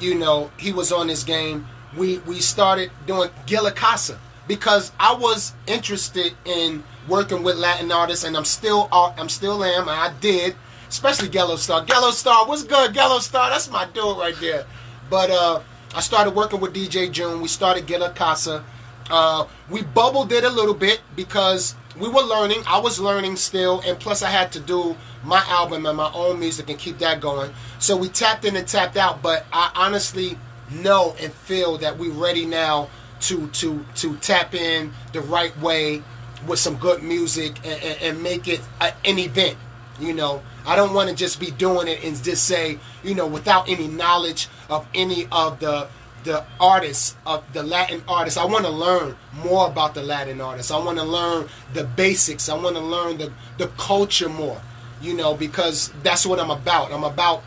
you know he was on this game, we we started doing Gila Casa because I was interested in working with Latin artists, and I'm still uh, I'm still am, and I did, especially Gello Star. Gello Star, what's good, Gello Star? That's my dude right there. But uh, I started working with DJ June. We started Gila Casa. Uh, we bubbled it a little bit because we were learning. I was learning still, and plus I had to do my album and my own music and keep that going. So we tapped in and tapped out. But I honestly know and feel that we're ready now to to to tap in the right way with some good music and, and, and make it a, an event. You know, I don't want to just be doing it and just say, you know, without any knowledge of any of the the artists of the Latin artists. I want to learn more about the Latin artists. I want to learn the basics. I want to learn the the culture more. You know, because that's what I'm about. I'm about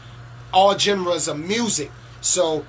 all genres of music. So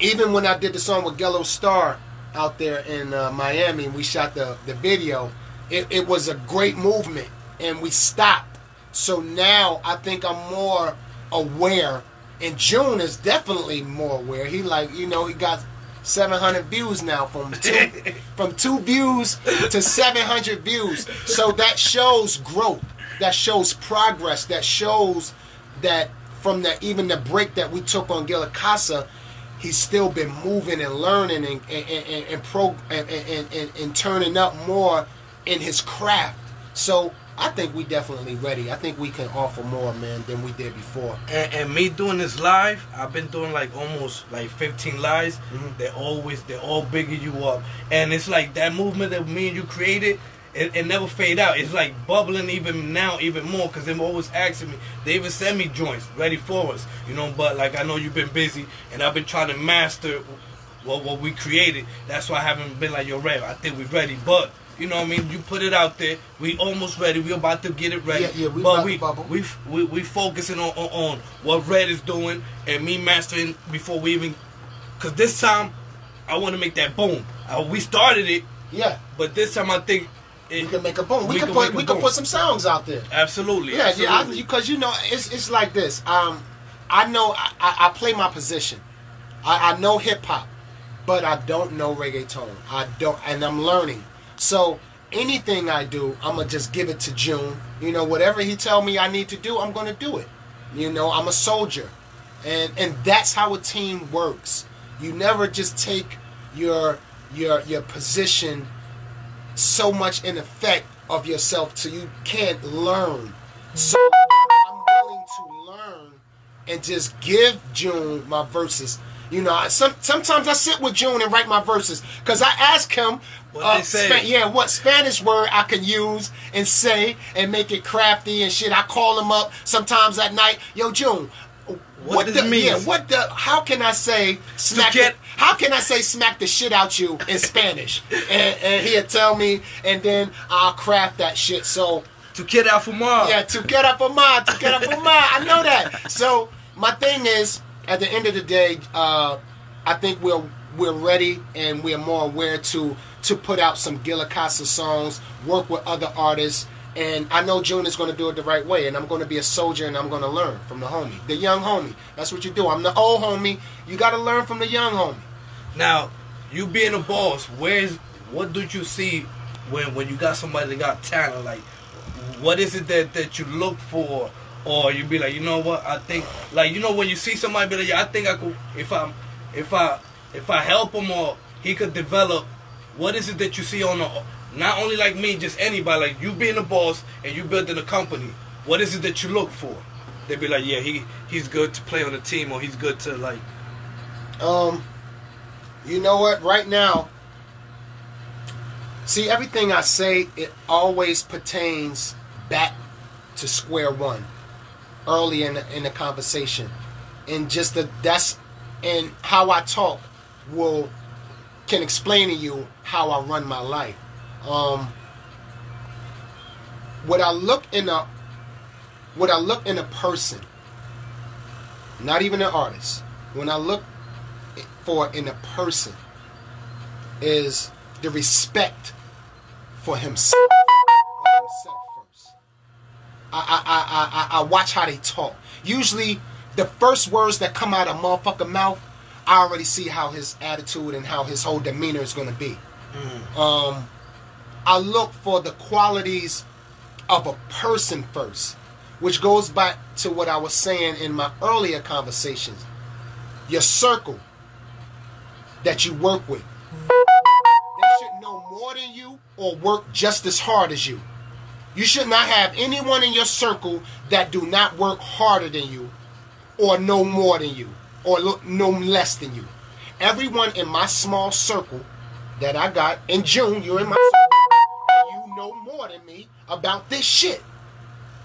even when I did the song with Gello Star out there in uh, Miami, we shot the, the video, it, it was a great movement and we stopped. So now I think I'm more aware and June is definitely more aware. He like, you know, he got 700 views now from two, from two views to 700 views. So that shows growth. That shows progress. That shows that from the even the break that we took on Gila Casa, he's still been moving and learning and and, and, and pro and, and, and, and turning up more in his craft. So I think we definitely ready. I think we can offer more, man, than we did before. And, and me doing this live, I've been doing like almost like 15 lives. Mhm. They're always they're all bigging you up, and it's like that movement that me and you created. It, it never fade out. It's like bubbling even now, even more, because they're always asking me. They even send me joints ready for us, you know. But like I know you've been busy, and I've been trying to master what what we created. That's why I haven't been like, yo, Rev, I think we're ready. But you know what I mean? You put it out there. We almost ready. We about to get it ready. Yeah, yeah, we but about to we, we we we focusing on, on on what Red is doing and me mastering before we even. Cause this time, I want to make that boom. Uh, we started it, Yeah, but this time I think it, we can make a boom. We, we can can put we can boom. put some songs out there. absolutely. Yeah, yeah, absolutely. because you know it's it's like this. Um, I know I, I, I play my position. I, I know hip hop, but I don't know reggaeton. I don't, and I'm learning. So anything I do, I'm gonna just give it to June. You know, whatever he tell me I need to do, I'm gonna do it. You know, I'm a soldier, and and that's how a team works. You never just take your your your position so much in effect of yourself so you can't learn. So I'm willing to learn and just give June my verses. You know, I, some sometimes I sit with June and write my verses because I ask him, uh, they say. Spa- yeah, what Spanish word I can use and say and make it crafty and shit. I call him up sometimes at night. Yo, June, What does the it mean? yeah? What the? How can I say smack? get- the, how can I say smack the shit out you in Spanish? and, and he'll tell me, and then I'll craft that shit. So to kid out for more. yeah, to get up for ma, to get up for ma. I know that. So my thing is, at the end of the day, uh, I think we're we're ready and we're more aware to to put out some Gilacasa songs, work with other artists. And I know June is going to do it the right way, and I'm going to be a soldier, and I'm going to learn from the homie, the young homie. That's what you do. I'm the old homie. You got to learn from the young homie. Now, you being a boss, where's what did you see when when you got somebody that got talent? Like, what is it that that you look for, or you be like, you know what? I think like you know when you see somebody be like, yeah, I think I could if I'm if I if I help him or he could develop. What is it that you see on the not only like me, just anybody like you being a boss and you building a company? What is it that you look for? They'd be like, yeah, he he's good to play on the team or he's good to like. Um, you know what? Right now, see everything I say, it always pertains back to square one, early in the, in the conversation, and just the that's and how I talk will can explain to you how I run my life. Um, what I look in a what I look in a person, not even an artist. When I look for in a person is the respect for himself. I, I, I, I, I watch how they talk. Usually, the first words that come out of motherfucker mouth, I already see how his attitude and how his whole demeanor is going to be. Um, I look for the qualities of a person first, which goes back to what I was saying in my earlier conversations. Your circle that you work with. They should know more than you or work just as hard as you. You should not have anyone in your circle that do not work harder than you or know more than you or look no less than you. Everyone in my small circle that I got in June, you're in my circle, you know more than me about this shit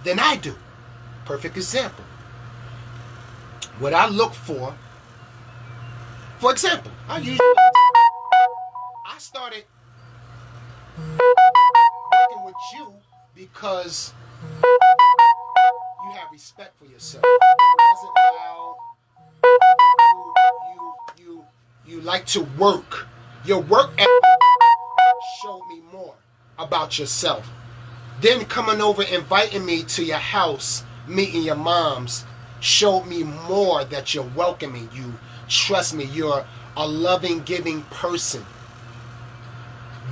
than I do. Perfect example. What I look for, for example, I usually I started working with you because you have respect for yourself. You wasn't. You, you, you, like to work. Your work ethic showed me more about yourself. Then coming over, inviting me to your house, meeting your moms, showed me more that you're welcoming. You trust me. You're a loving, giving person.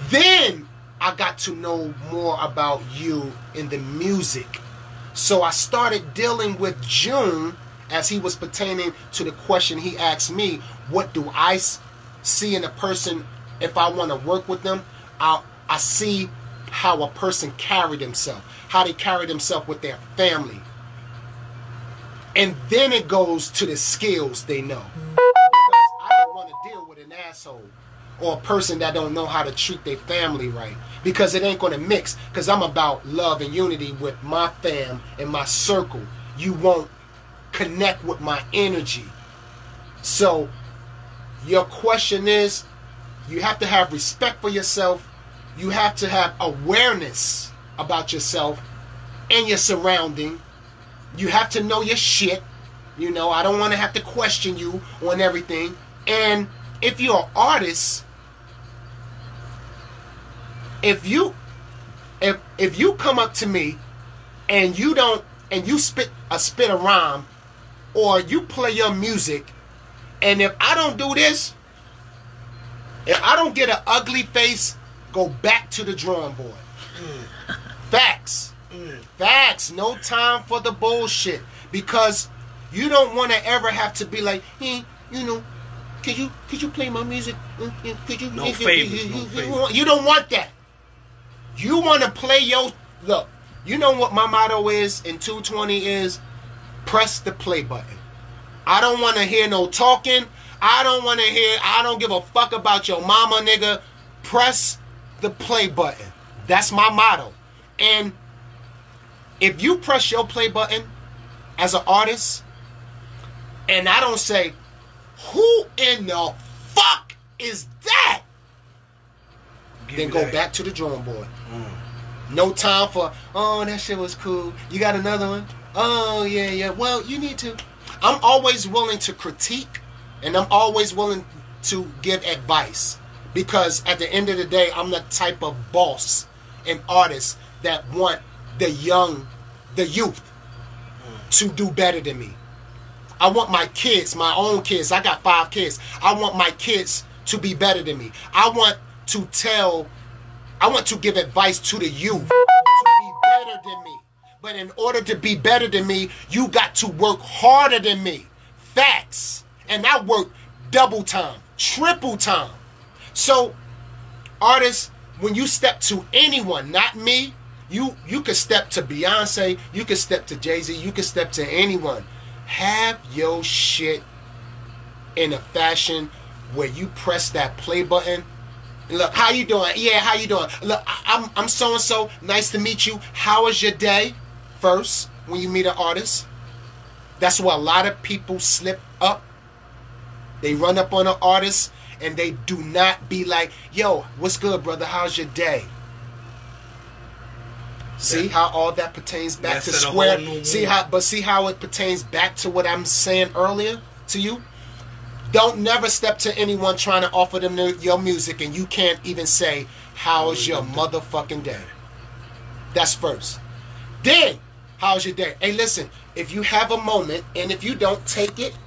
Then I got to know more about you in the music. So I started dealing with June as he was pertaining to the question he asked me what do I see in a person if I want to work with them? I, I see how a person carried himself, how they carried themselves with their family. And then it goes to the skills they know. Because I don't want to deal with an asshole or a person that don't know how to treat their family right because it ain't going to mix because i'm about love and unity with my fam and my circle you won't connect with my energy. So your question is you have to have respect for yourself. You have to have awareness about yourself and your surrounding. You have to know your shit. You know i don't want to have to question you on everything. And if you're an artist if you if if you come up to me and you don't and you spit a spit a rhyme or you play your music and if I don't do this if I don't get an ugly face go back to the drawing board facts facts no time for the bullshit because you don't want to ever have to be like hey you know could you could you play my music Uh, uh, could you No you- favors, you- no you- you favors. want- you don't want that you want to play your look. You know what my motto is in 220 is press the play button. I don't want to hear no talking. I don't want to hear. I don't give a fuck about your mama, nigga. Press the play button. That's my motto. And if you press your play button as an artist, and I don't say, who in the fuck is that? Give then go that. back to the drawing board. Mm. No time for, oh, that shit was cool. You got another one? Oh, yeah, yeah. Well, you need to. I'm always willing to critique and I'm always willing to give advice because at the end of the day, I'm the type of boss and artist that want the young, the youth to do better than me. I want my kids, my own kids. I got five kids. I want my kids to be better than me. I want to tell, I want to give advice to the youth to be better than me. But in order to be better than me, you got to work harder than me. Facts. And I work double time, triple time. So, artists, when you step to anyone, not me, you you can step to Beyonce, you can step to Jay Z, you can step to anyone. Have your shit in a fashion where you press that play button. Look, how you doing? Yeah, how you doing? Look, I, I'm I'm so and so. Nice to meet you. How was your day? First, when you meet an artist, that's where a lot of people slip up. They run up on an artist and they do not be like, "Yo, what's good, brother? How's your day?" See how all that pertains back to square. See how, but see how it pertains back to what I'm saying earlier to you. Don't never step to anyone trying to offer them your music and you can't even say, "How's your motherfucking day?" That's first. Then, how's your day? Hey, listen. If you have a moment and if you don't take it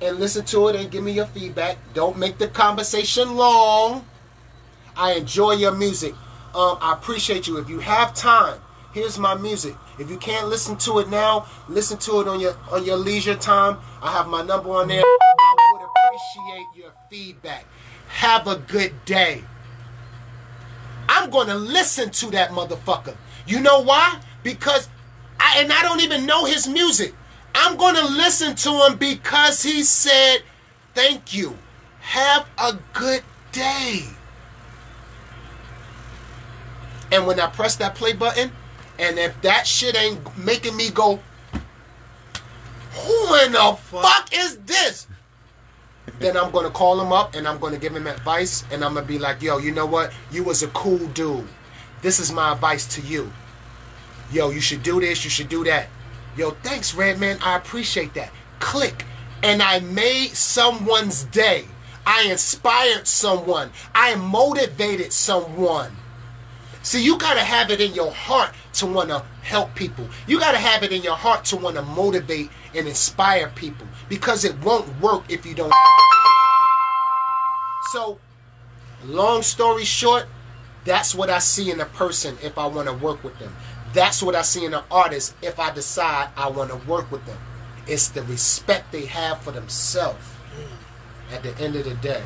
and listen to it and give me your feedback, don't make the conversation long. I enjoy your music. Um, I appreciate you. If you have time, here's my music. If you can't listen to it now, listen to it on your on your leisure time. I have my number on there. I would appreciate your feedback. Have a good day. I'm gonna listen to that motherfucker. You know why? Because I and I don't even know his music. I'm gonna listen to him because he said, "Thank you. Have a good day." And when I press that play button, and if that shit ain't making me go, who in the fuck is this? Then I'm gonna call him up and I'm gonna give him advice and I'm gonna be like, yo, you know what? You was a cool dude. This is my advice to you. Yo, you should do this, you should do that. Yo, thanks, Redman. I appreciate that. Click. And I made someone's day. I inspired someone. I motivated someone. See, you gotta have it in your heart to wanna help people. You gotta have it in your heart to wanna motivate and inspire people because it won't work if you don't. So, long story short, that's what I see in a person if I wanna work with them. That's what I see in an artist if I decide I wanna work with them. It's the respect they have for themselves at the end of the day.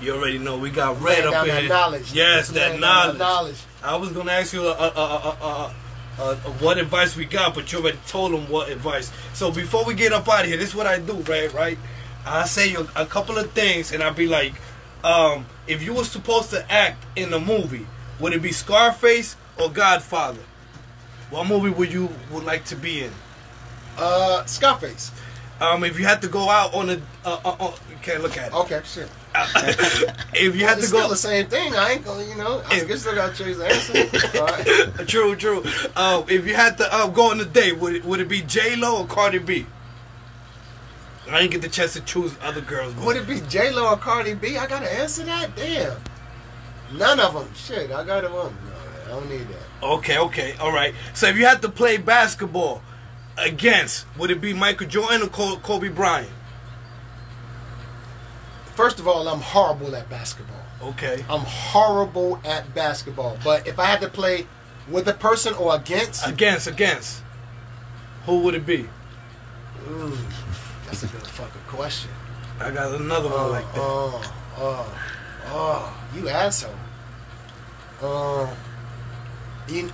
You already know we got red Laying up in knowledge. Yes, that knowledge. that knowledge. I was gonna ask you uh, uh, uh, what advice we got, but you already told them what advice. So before we get up out of here, this is what I do, right? Right? I say a, a couple of things, and I'll be like, um, if you were supposed to act in a movie, would it be Scarface or Godfather? What movie would you would like to be in? Uh, Scarface. Um, if you had to go out on a, uh, uh, uh, okay, look at it. Okay, shit. if you had to go, still the same thing. I ain't gonna, you know, I Yeah. still got to change the answer. True, true. Uh, if you had to uh, go on a date, would it, would it be J Lo or Cardi B? I didn't get the chance to choose other girls. Would it be J Lo or Cardi B? I gotta answer that. Damn. None of them. Shit, I got them. Don't need that. okay, okay, all right. So if you had to play basketball against, would it be Michael Jordan or Col- Kobe Bryant? First of all, I'm horrible at basketball. Okay, I'm horrible at basketball. But if I had to play with a person or against, against, against. Who would it be? Ooh, that's a good fucking question. I got another one like that. Oh, oh, oh, oh you asshole. Oh, you,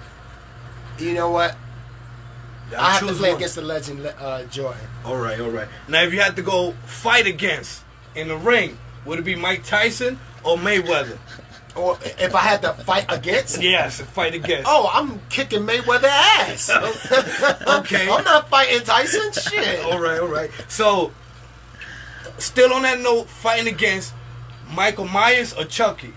you know what? I'll I have to play one. against the legend uh, Jordan. All right, all right. Now, if you had to go fight against in the ring, would it be Mike Tyson or Mayweather? Or if I had to fight against, Yes, fight against. oh, I'm kicking Mayweather ass. Okay. I'm not fighting Tyson. Shit. All right, all right. So, still on that note, fighting against Michael Myers or Chucky?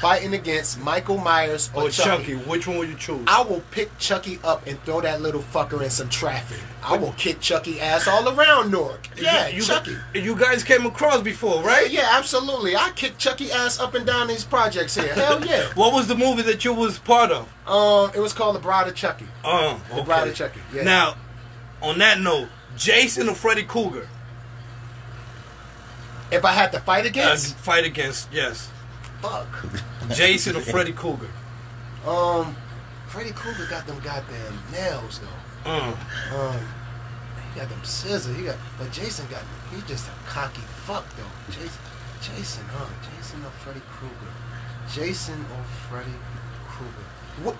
Fighting against Michael Myers or, Or Chucky. Chucky. Which one would you choose? I will pick Chucky up and throw that little fucker in some traffic. I will kick Chucky ass all around Newark. Yeah, you, Chucky. You guys came across before, right? Yeah, absolutely. I kick Chucky ass up and down these projects here. Hell yeah. What was the movie that you was part of? Um, it was called The Bride of Chucky. Oh, The okay. Bride of Chucky. Yeah. Now, on that note, Jason or Freddy Krueger? If I had to fight Uh, against, fight against, yes. fuck. Jason or Freddy Krueger? Um, Freddy Krueger got them goddamn nails though. Mm. Um, he got them scissors. He got, but Jason got. He just a cocky fuck though. Jason, Jason, huh? Jason or Freddy Krueger? Jason or Freddy Krueger? What,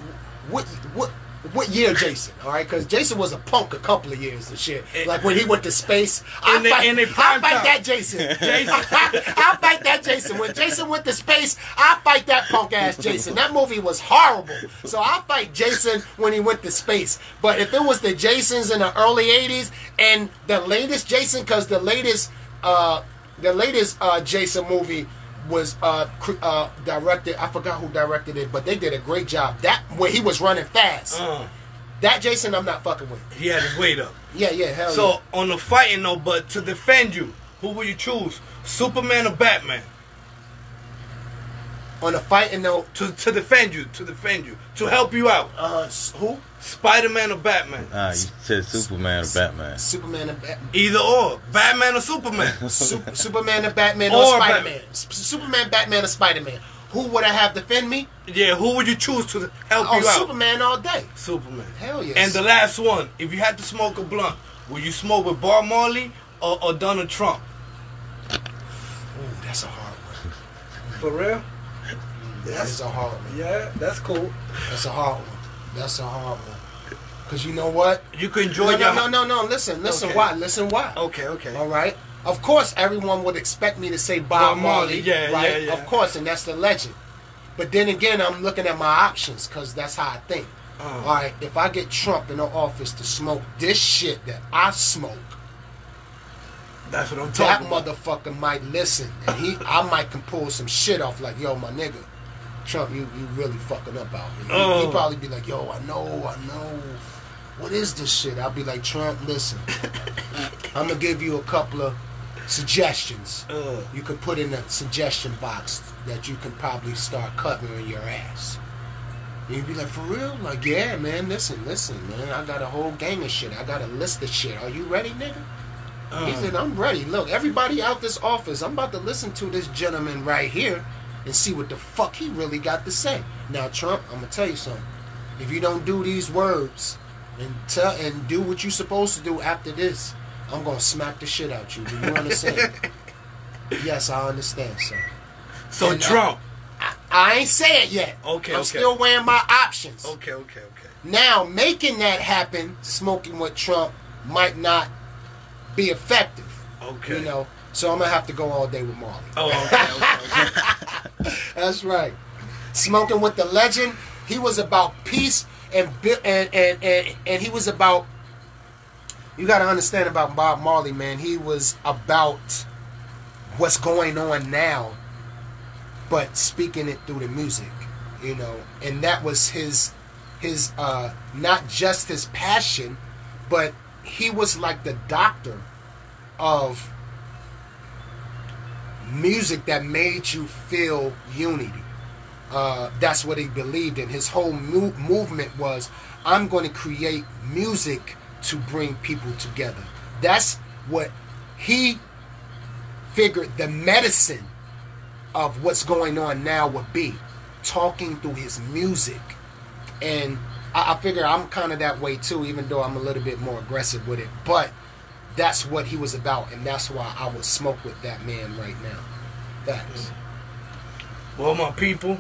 what, what? What year, Jason? All right, because Jason was a punk a couple of years and shit. Like when he went to space, I In the- fight, in the I fight that Jason. Jason. I fight that Jason. When Jason went to space, I fight that punk ass Jason. That movie was horrible. So I fight Jason when he went to space. But if it was the Jasons in the early '80s and the latest Jason, because the latest, uh, the latest uh, Jason movie was uh, uh, directed. I forgot who directed it, but they did a great job. That where he was running fast. Uh, That Jason, I'm not fucking with. he had his weight up. Yeah, yeah, hell So yeah. on the fighting though, but to defend you, who would you choose? Superman or Batman? On the fighting note, To to defend you, to defend you, to help you out. uh, who? Spider-Man or Batman? Ah, you said Superman or Batman. Superman and Batman. Either or, Batman or Superman. Su- Superman and Batman or, Or Spider Batman. Man. Superman, Batman, or Spider Man. Who would I have defend me? yeah, who would you choose to help Oh, you out? Superman all day. Superman. Hell yes. And the last one, if you had to smoke a blunt, would you smoke with Bob Marley or, or Donald Trump? Ooh, that's a hard one. For real? That's a hard one. Yeah, that's cool. That's a hard one. That's a hard one. Cause you know what? You can enjoy No, your no, no, no, no. Listen, listen. Okay. Why? Listen. Why? Okay, okay. All right. Of course, everyone would expect me to say Bob, Bob Marley, Marley. yeah, right? yeah, yeah. Of course, and that's the legend. But then again, I'm looking at my options because that's how I think. Uh. All right, if I get Trump in the office to smoke this shit that I smoke, That's what I'm that talking about. motherfucker might listen, and he, I might can pull some shit off like, yo, my nigga, Trump, you, you really fucking up out here. He- Oh. He'd probably be like, yo, I know, I know. What is this shit? I'll be like, Trump, listen, I'm gonna give you a couple of suggestions. Uh, You can put in a suggestion box that you can probably start covering your ass. And you'd be like, for real? Like, yeah, man, listen, listen, man. I got a whole gang of shit. I got a list of shit. Are you ready, nigga? He uh, said, I'm ready. Look, everybody out this office, I'm about to listen to this gentleman right here and see what the fuck he really got to say. Now, Trump, I'm gonna tell you something. If you don't do these words and tell and do what you're supposed to do after this, I'm gonna smack the shit out you. Do you understand? yes, I understand, sir. so And, uh, Trump. I ain't say it yet. Okay, I'm okay. still weighing my options. Okay, okay, okay. Now, making that happen, smoking with Trump, might not be effective. Okay. You know, so I'm gonna have to go all day with Marley. Oh, okay, okay, okay. That's right. Smoking with the legend, he was about peace and and and and, and he was about. You got to understand about Bob Marley, man. He was about what's going on now, but speaking it through the music, you know, and that was his his uh not just his passion, but he was like the doctor of music that made you feel unity. Uh, that's what he believed in. His whole mo- movement was, I'm going to create music to bring people together. That's what he figured the medicine of what's going on now would be. Talking through his music. And I, I figure I'm kind of that way too, even though I'm a little bit more aggressive with it. But that's what he was about, and that's why I would smoke with that man right now. Facts. Well, my people,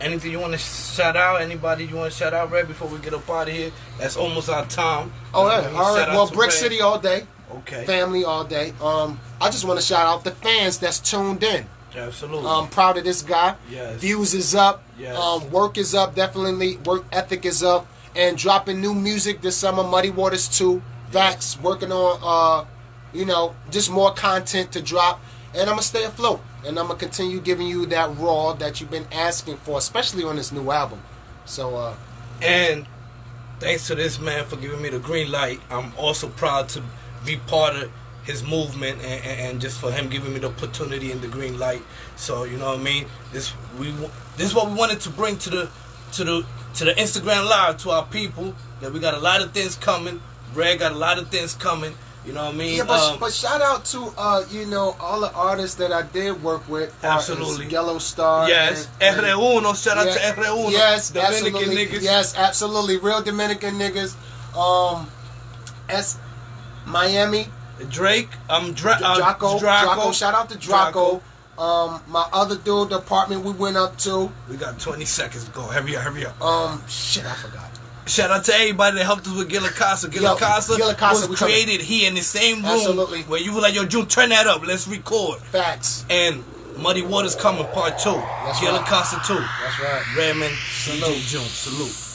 anything you want to shout out? Anybody you want to shout out, right before we get up out of here? That's almost our time. Oh, yeah. what I mean? All right. Well, Brick Red. City all day, Okay. family all day. Um, I just want to shout out the fans that's tuned in. Absolutely. I'm proud of this guy. Yes. Views is up. Yes. Um, work is up. Definitely, work ethic is up. And dropping new music this summer. Muddy Waters 2. Vax working on, uh, you know, just more content to drop. And I'm gonna stay afloat. And I'm gonna continue giving you that raw that you've been asking for, especially on this new album. So, uh, And thanks to this man for giving me the green light. I'm also proud to be part of his movement and, and, and just for him giving me the opportunity and the green light. So you know what I mean. This we this is what we wanted to bring to the to the to the Instagram live to our people. That we got a lot of things coming. Brad got a lot of things coming. You know what I mean? Yeah, but, Um, but shout out to uh, you know all the artists that I did work with. Absolutely. Yellow Star. yes, and- and- R1. Shout out Yeah, to R1. Yes, Dominican absolutely. niggas. Yes, absolutely. Real Dominican niggas. Um, S, Miami, Drake. Um, Dra- uh, Draco, Draco. Draco. Shout out to Draco. Um, my other dude, the apartment we went up to. We got 20 seconds to go. Hurry up, hurry up. Um, shit, I forgot. Shout out to everybody that helped us with Gila Casa. Gila Yo, Casa Gila Casa, we was coming. created here in the same room Absolutely. where you were like, yo, June, turn that up. Let's record. Facts. And Muddy Waters coming part two. That's Gila right. Casa two. That's right. Redman, salute. June, salute.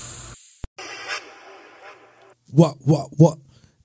What, what, what?